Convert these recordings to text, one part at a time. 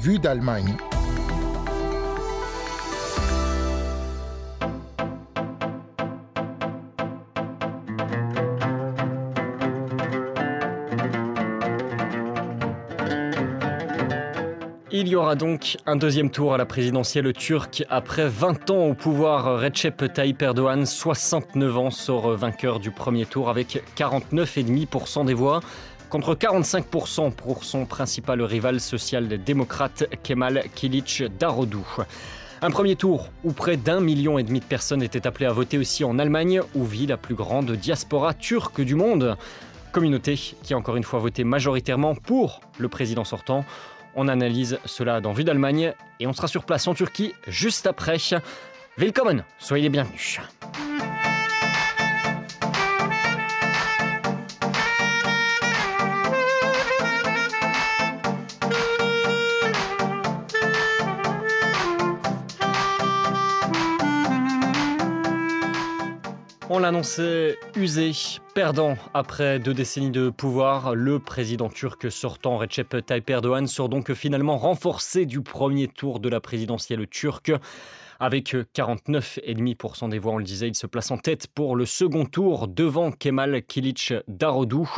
Vue d'Allemagne. Il y aura donc un deuxième tour à la présidentielle turque. Après 20 ans au pouvoir, Recep Tayyip Erdogan, 69 ans, sort vainqueur du premier tour avec 49,5% des voix contre 45% pour son principal rival social-démocrate Kemal Kilic Darodou. Un premier tour où près d'un million et demi de personnes étaient appelées à voter aussi en Allemagne, où vit la plus grande diaspora turque du monde. Communauté qui a encore une fois voté majoritairement pour le président sortant. On analyse cela dans Vue d'Allemagne et on sera sur place en Turquie juste après. Willkommen, soyez les bienvenus. On l'annonçait usé, perdant après deux décennies de pouvoir. Le président turc sortant Recep Tayyip Erdogan sort donc finalement renforcé du premier tour de la présidentielle turque. Avec 49,5% des voix, on le disait, il se place en tête pour le second tour devant Kemal Kilic Darodou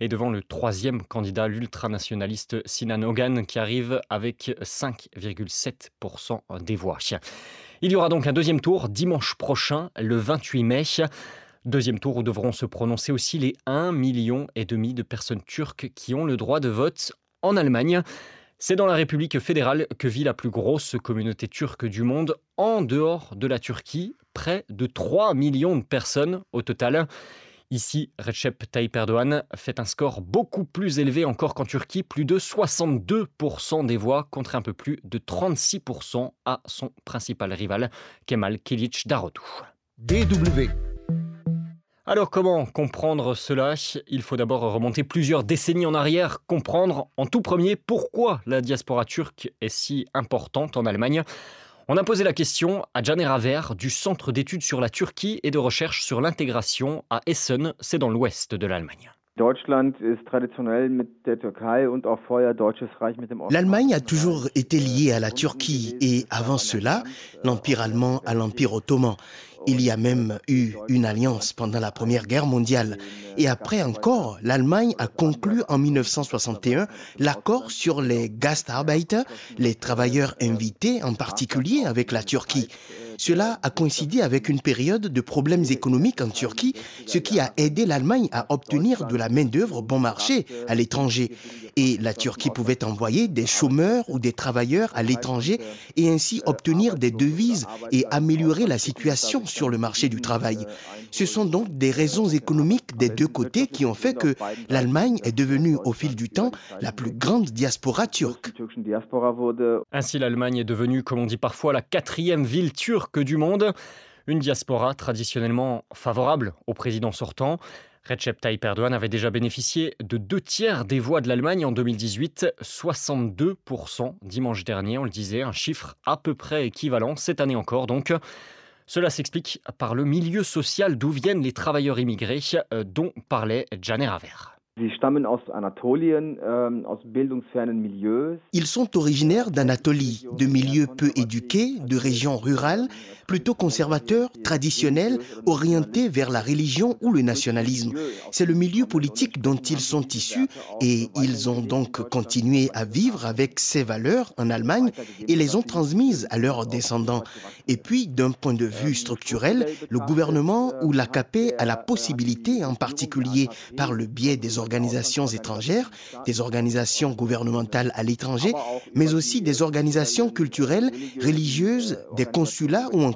et devant le troisième candidat, l'ultranationaliste Sinan Ogan, qui arrive avec 5,7% des voix. Il y aura donc un deuxième tour dimanche prochain, le 28 mai. Deuxième tour où devront se prononcer aussi les 1,5 million de personnes turques qui ont le droit de vote en Allemagne. C'est dans la République fédérale que vit la plus grosse communauté turque du monde, en dehors de la Turquie, près de 3 millions de personnes au total. Ici, Recep Tayyip Erdogan fait un score beaucoup plus élevé encore qu'en Turquie, plus de 62% des voix contre un peu plus de 36% à son principal rival, Kemal Kilic Darodou. DW. Alors comment comprendre cela? Il faut d'abord remonter plusieurs décennies en arrière, comprendre en tout premier pourquoi la diaspora turque est si importante en Allemagne. On a posé la question à Janer Raver du Centre d'études sur la Turquie et de recherche sur l'intégration à Essen, c'est dans l'ouest de l'Allemagne. L'Allemagne a toujours été liée à la Turquie et avant cela, l'Empire allemand à l'Empire ottoman. Il y a même eu une alliance pendant la Première Guerre mondiale. Et après encore, l'Allemagne a conclu en 1961 l'accord sur les Gastarbeiter, les travailleurs invités en particulier avec la Turquie. Cela a coïncidé avec une période de problèmes économiques en Turquie, ce qui a aidé l'Allemagne à obtenir de la main-d'œuvre bon marché à l'étranger. Et la Turquie pouvait envoyer des chômeurs ou des travailleurs à l'étranger et ainsi obtenir des devises et améliorer la situation sur le marché du travail. Ce sont donc des raisons économiques des deux côtés qui ont fait que l'Allemagne est devenue au fil du temps la plus grande diaspora turque. Ainsi, l'Allemagne est devenue, comme on dit parfois, la quatrième ville turque du monde. Une diaspora traditionnellement favorable au président sortant. Recep Tayyip Erdogan avait déjà bénéficié de deux tiers des voix de l'Allemagne en 2018, 62% dimanche dernier, on le disait, un chiffre à peu près équivalent cette année encore donc. Cela s'explique par le milieu social d'où viennent les travailleurs immigrés euh, dont parlait Janer Aver. Ähm, Ils sont originaires d'Anatolie, de milieux peu éduqués, de régions rurales, plutôt conservateurs, traditionnels, orientés vers la religion ou le nationalisme. C'est le milieu politique dont ils sont issus et ils ont donc continué à vivre avec ces valeurs en Allemagne et les ont transmises à leurs descendants. Et puis, d'un point de vue structurel, le gouvernement ou l'AKP a la possibilité, en particulier par le biais des organisations étrangères, des organisations gouvernementales à l'étranger, mais aussi des organisations culturelles, religieuses, des consulats ou encore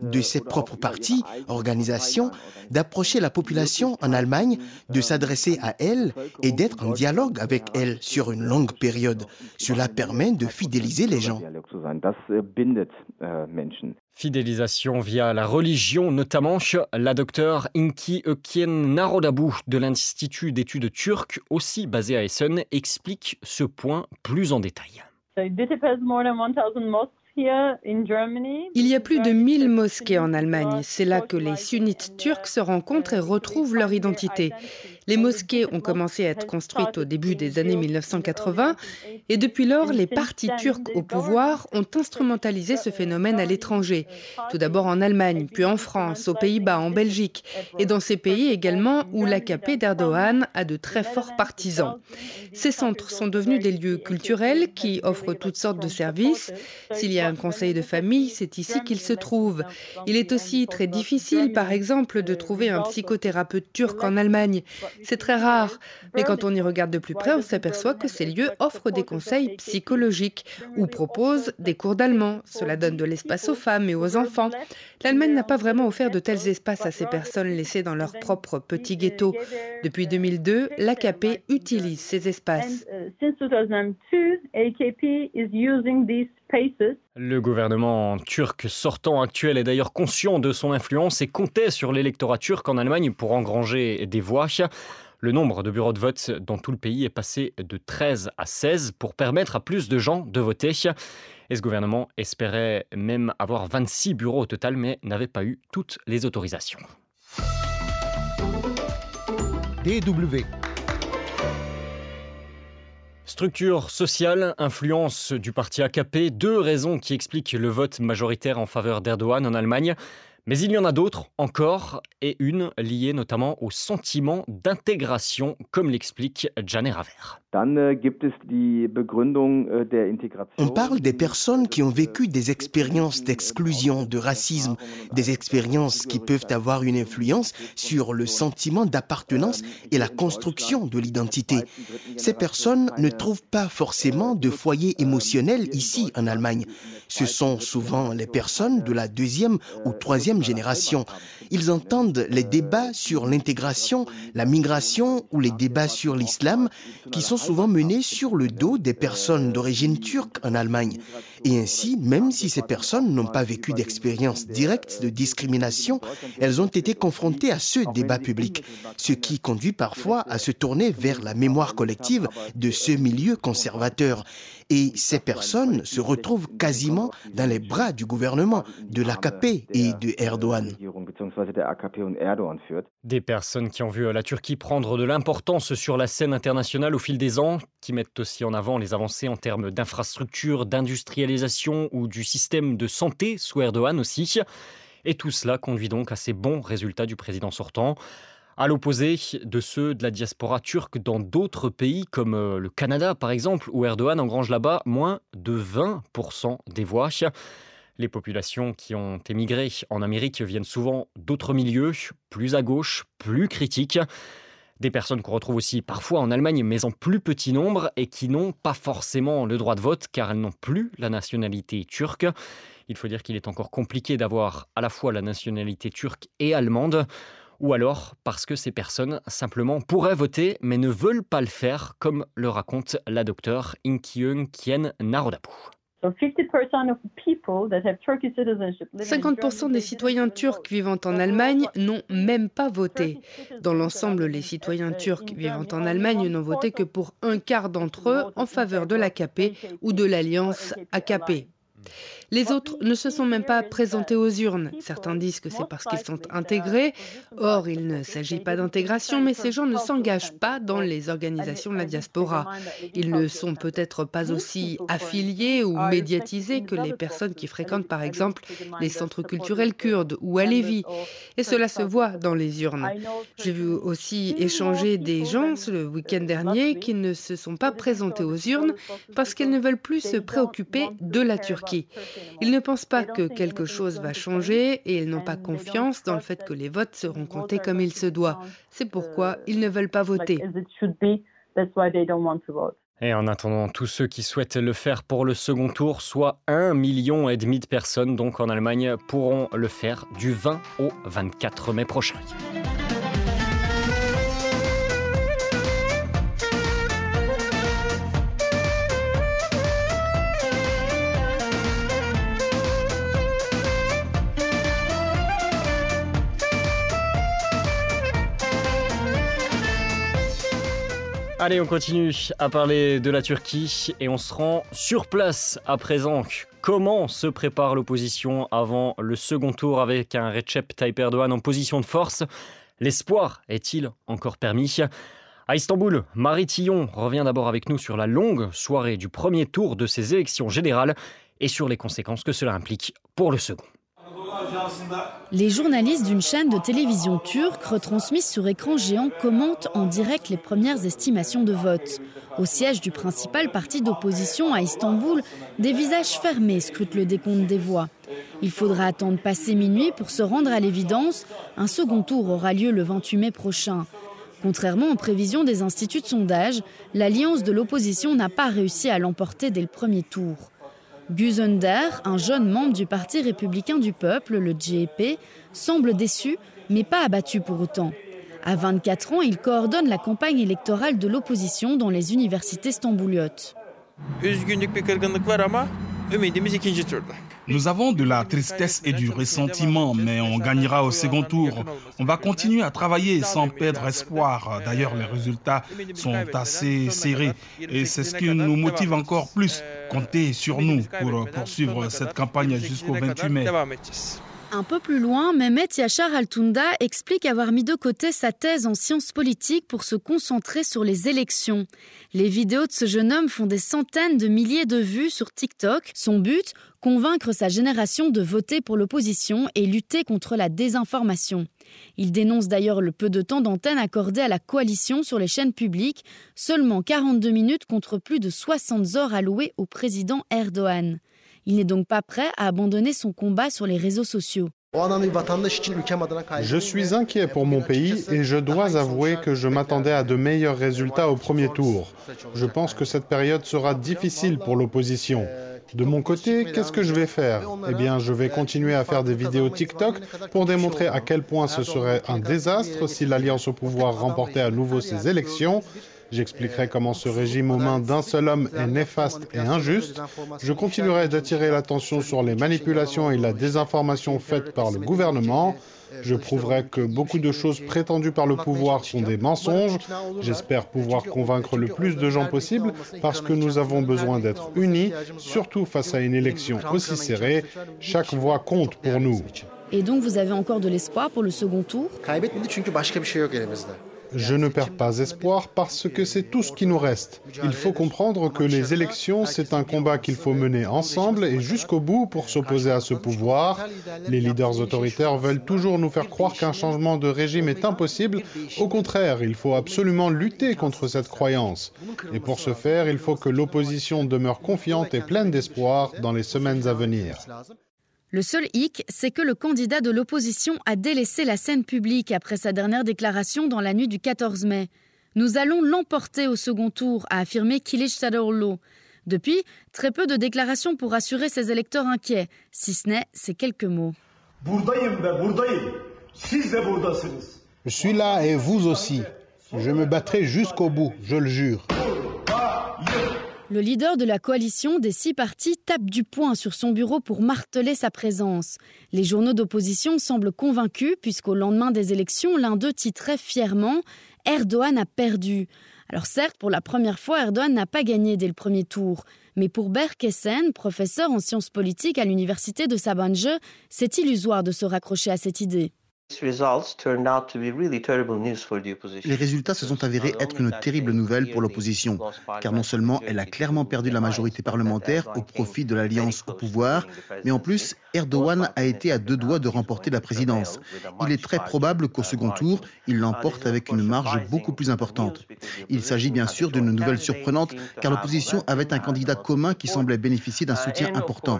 de ses propres partis, organisations, d'approcher la population en Allemagne, de s'adresser à elle et d'être en dialogue avec elle sur une longue période. Cela permet de fidéliser les gens. Fidélisation via la religion notamment. La docteure Inki Ökien Narodabu de l'Institut d'études turques, aussi basé à Essen, explique ce point plus en détail. Il y a plus de 1000 mosquées en Allemagne. C'est là que les sunnites turcs se rencontrent et retrouvent leur identité. Les mosquées ont commencé à être construites au début des années 1980 et depuis lors, les partis turcs au pouvoir ont instrumentalisé ce phénomène à l'étranger. Tout d'abord en Allemagne, puis en France, aux Pays-Bas, en Belgique et dans ces pays également où l'AKP d'Erdogan a de très forts partisans. Ces centres sont devenus des lieux culturels qui offrent toutes sortes de services. S'il y a un conseil de famille, c'est ici qu'il se trouve. Il est aussi très difficile, par exemple, de trouver un psychothérapeute turc en Allemagne. C'est très rare. Mais quand on y regarde de plus près, on s'aperçoit que ces lieux offrent des conseils psychologiques ou proposent des cours d'allemand. Cela donne de l'espace aux femmes et aux enfants. L'Allemagne n'a pas vraiment offert de tels espaces à ces personnes laissées dans leur propre petit ghetto. Depuis 2002, l'AKP utilise ces espaces. Le gouvernement turc sortant actuel est d'ailleurs conscient de son influence et comptait sur l'électorat turc en Allemagne pour engranger des voix. Le nombre de bureaux de vote dans tout le pays est passé de 13 à 16 pour permettre à plus de gens de voter. Et ce gouvernement espérait même avoir 26 bureaux au total, mais n'avait pas eu toutes les autorisations. DW. Structure sociale, influence du parti AKP, deux raisons qui expliquent le vote majoritaire en faveur d'Erdogan en Allemagne. Mais il y en a d'autres encore, et une liée notamment au sentiment d'intégration, comme l'explique Janet Raver. Äh, äh, On parle des personnes qui ont vécu des expériences d'exclusion, de racisme, des expériences qui peuvent avoir une influence sur le sentiment d'appartenance et la construction de l'identité. Ces personnes ne trouvent pas forcément de foyer émotionnel ici en Allemagne. Ce sont souvent les personnes de la deuxième ou troisième génération. Ils entendent les débats sur l'intégration, la migration ou les débats sur l'islam qui sont souvent menés sur le dos des personnes d'origine turque en Allemagne. Et ainsi, même si ces personnes n'ont pas vécu d'expérience directe de discrimination, elles ont été confrontées à ce débat public, ce qui conduit parfois à se tourner vers la mémoire collective de ce milieu conservateur. Et ces personnes se retrouvent quasiment dans les bras du gouvernement, de l'AKP et de Erdogan. Des personnes qui ont vu la Turquie prendre de l'importance sur la scène internationale au fil des ans, qui mettent aussi en avant les avancées en termes d'infrastructures, d'industrialisation ou du système de santé sous Erdogan aussi. Et tout cela conduit donc à ces bons résultats du président sortant à l'opposé de ceux de la diaspora turque dans d'autres pays comme euh, le Canada par exemple, où Erdogan engrange là-bas moins de 20% des voix. Les populations qui ont émigré en Amérique viennent souvent d'autres milieux, plus à gauche, plus critiques. Des personnes qu'on retrouve aussi parfois en Allemagne, mais en plus petit nombre, et qui n'ont pas forcément le droit de vote car elles n'ont plus la nationalité turque. Il faut dire qu'il est encore compliqué d'avoir à la fois la nationalité turque et allemande ou alors parce que ces personnes simplement pourraient voter mais ne veulent pas le faire, comme le raconte la docteure Inkyung Kien Narodapu. 50% des citoyens turcs vivant en Allemagne n'ont même pas voté. Dans l'ensemble, les citoyens turcs vivant en Allemagne n'ont voté que pour un quart d'entre eux en faveur de l'AKP ou de l'alliance AKP. Les autres ne se sont même pas présentés aux urnes. Certains disent que c'est parce qu'ils sont intégrés. Or, il ne s'agit pas d'intégration, mais ces gens ne s'engagent pas dans les organisations de la diaspora. Ils ne sont peut-être pas aussi affiliés ou médiatisés que les personnes qui fréquentent par exemple les centres culturels kurdes ou à Lévis. Et cela se voit dans les urnes. J'ai vu aussi échanger des gens le week-end dernier qui ne se sont pas présentés aux urnes parce qu'ils ne veulent plus se préoccuper de la Turquie. Ils ne pensent pas que quelque chose va changer et ils n'ont pas confiance dans le fait que les votes seront comptés comme il se doit. C'est pourquoi ils ne veulent pas voter. Et en attendant, tous ceux qui souhaitent le faire pour le second tour, soit un million et demi de personnes donc en Allemagne, pourront le faire du 20 au 24 mai prochain. Allez, on continue à parler de la Turquie et on se rend sur place à présent. Comment se prépare l'opposition avant le second tour avec un Recep Tayyip Erdogan en position de force? L'espoir est-il encore permis? À Istanbul, Marie Tillon revient d'abord avec nous sur la longue soirée du premier tour de ces élections générales et sur les conséquences que cela implique pour le second. Les journalistes d'une chaîne de télévision turque retransmise sur écran géant commentent en direct les premières estimations de vote. Au siège du principal parti d'opposition à Istanbul, des visages fermés scrutent le décompte des voix. Il faudra attendre passer minuit pour se rendre à l'évidence. Un second tour aura lieu le 28 mai prochain. Contrairement aux prévisions des instituts de sondage, l'alliance de l'opposition n'a pas réussi à l'emporter dès le premier tour. Guzender, un jeune membre du Parti républicain du peuple, le GEP, semble déçu, mais pas abattu pour autant. À 24 ans, il coordonne la campagne électorale de l'opposition dans les universités stambouliotes. Nous avons de la tristesse et du ressentiment, mais on gagnera au second tour. On va continuer à travailler sans perdre espoir. D'ailleurs, les résultats sont assez serrés et c'est ce qui nous motive encore plus. Comptez sur nous pour poursuivre cette campagne jusqu'au 28 mai. Un peu plus loin, Mehmet Yachar Altunda explique avoir mis de côté sa thèse en sciences politiques pour se concentrer sur les élections. Les vidéos de ce jeune homme font des centaines de milliers de vues sur TikTok. Son but Convaincre sa génération de voter pour l'opposition et lutter contre la désinformation. Il dénonce d'ailleurs le peu de temps d'antenne accordé à la coalition sur les chaînes publiques, seulement 42 minutes contre plus de 60 heures allouées au président Erdogan. Il n'est donc pas prêt à abandonner son combat sur les réseaux sociaux. Je suis inquiet pour mon pays et je dois avouer que je m'attendais à de meilleurs résultats au premier tour. Je pense que cette période sera difficile pour l'opposition. De mon côté, qu'est-ce que je vais faire? Eh bien, je vais continuer à faire des vidéos TikTok pour démontrer à quel point ce serait un désastre si l'Alliance au pouvoir remportait à nouveau ces élections J'expliquerai comment ce régime aux mains d'un seul homme est néfaste et injuste. Je continuerai d'attirer l'attention sur les manipulations et la désinformation faites par le gouvernement. Je prouverai que beaucoup de choses prétendues par le pouvoir sont des mensonges. J'espère pouvoir convaincre le plus de gens possible parce que nous avons besoin d'être unis, surtout face à une élection aussi serrée. Chaque voix compte pour nous. Et donc vous avez encore de l'espoir pour le second tour? Je ne perds pas espoir parce que c'est tout ce qui nous reste. Il faut comprendre que les élections, c'est un combat qu'il faut mener ensemble et jusqu'au bout pour s'opposer à ce pouvoir. Les leaders autoritaires veulent toujours nous faire croire qu'un changement de régime est impossible. Au contraire, il faut absolument lutter contre cette croyance. Et pour ce faire, il faut que l'opposition demeure confiante et pleine d'espoir dans les semaines à venir. Le seul hic, c'est que le candidat de l'opposition a délaissé la scène publique après sa dernière déclaration dans la nuit du 14 mai. Nous allons l'emporter au second tour, a affirmé Kilic Tadorlo. Depuis, très peu de déclarations pour rassurer ses électeurs inquiets, si ce n'est ces quelques mots. Je suis là et vous aussi. Je me battrai jusqu'au bout, je le jure. Le leader de la coalition des six partis tape du poing sur son bureau pour marteler sa présence. Les journaux d'opposition semblent convaincus puisqu'au lendemain des élections, l'un d'eux titrait fièrement Erdogan a perdu. Alors certes, pour la première fois, Erdogan n'a pas gagné dès le premier tour. Mais pour Berk Essen, professeur en sciences politiques à l'université de Sabancı, c'est illusoire de se raccrocher à cette idée. Les résultats se sont avérés être une terrible nouvelle pour l'opposition, car non seulement elle a clairement perdu la majorité parlementaire au profit de l'alliance au pouvoir, mais en plus, Erdogan a été à deux doigts de remporter la présidence. Il est très probable qu'au second tour, il l'emporte avec une marge beaucoup plus importante. Il s'agit bien sûr d'une nouvelle surprenante, car l'opposition avait un candidat commun qui semblait bénéficier d'un soutien important.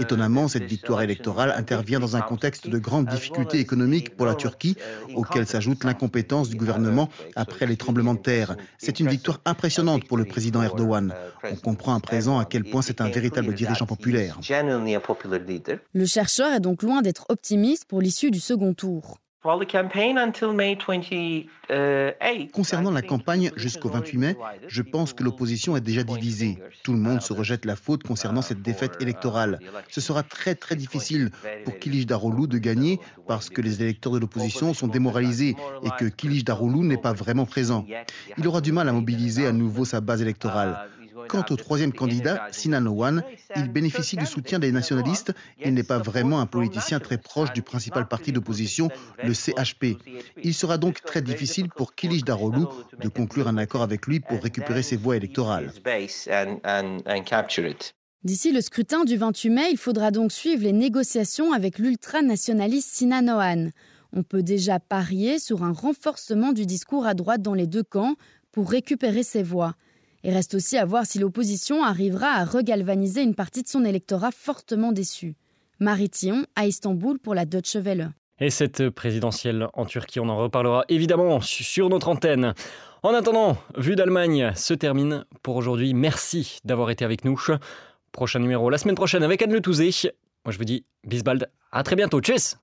Étonnamment, cette victoire électorale intervient dans un contexte de grandes difficultés économiques pour la Turquie, auquel s'ajoute l'incompétence du gouvernement après les tremblements de terre. C'est une victoire impressionnante pour le président Erdogan. On comprend à présent à quel point c'est un véritable dirigeant populaire. Le chercheur est donc loin d'être optimiste pour l'issue du second tour. Concernant la campagne jusqu'au 28 mai, je pense que l'opposition est déjà divisée. Tout le monde se rejette la faute concernant cette défaite électorale. Ce sera très très difficile pour Kilij Daroglu de gagner parce que les électeurs de l'opposition sont démoralisés et que Kilij Daroglu n'est pas vraiment présent. Il aura du mal à mobiliser à nouveau sa base électorale. Quant au troisième candidat, Sinan Owan, il bénéficie du soutien des nationalistes. et n'est pas vraiment un politicien très proche du principal parti d'opposition, le CHP. Il sera donc très difficile pour Kilij Daroglu de conclure un accord avec lui pour récupérer ses voix électorales. D'ici le scrutin du 28 mai, il faudra donc suivre les négociations avec l'ultranationaliste Sinan Owan. On peut déjà parier sur un renforcement du discours à droite dans les deux camps pour récupérer ses voix. Il reste aussi à voir si l'opposition arrivera à regalvaniser une partie de son électorat fortement déçu. Marie Thion à Istanbul pour la Deutsche Welle. Et cette présidentielle en Turquie, on en reparlera évidemment sur notre antenne. En attendant, Vue d'Allemagne se termine pour aujourd'hui. Merci d'avoir été avec nous. Prochain numéro la semaine prochaine avec Anne Le Touzé. Moi je vous dis bisbald, à très bientôt. Tchuss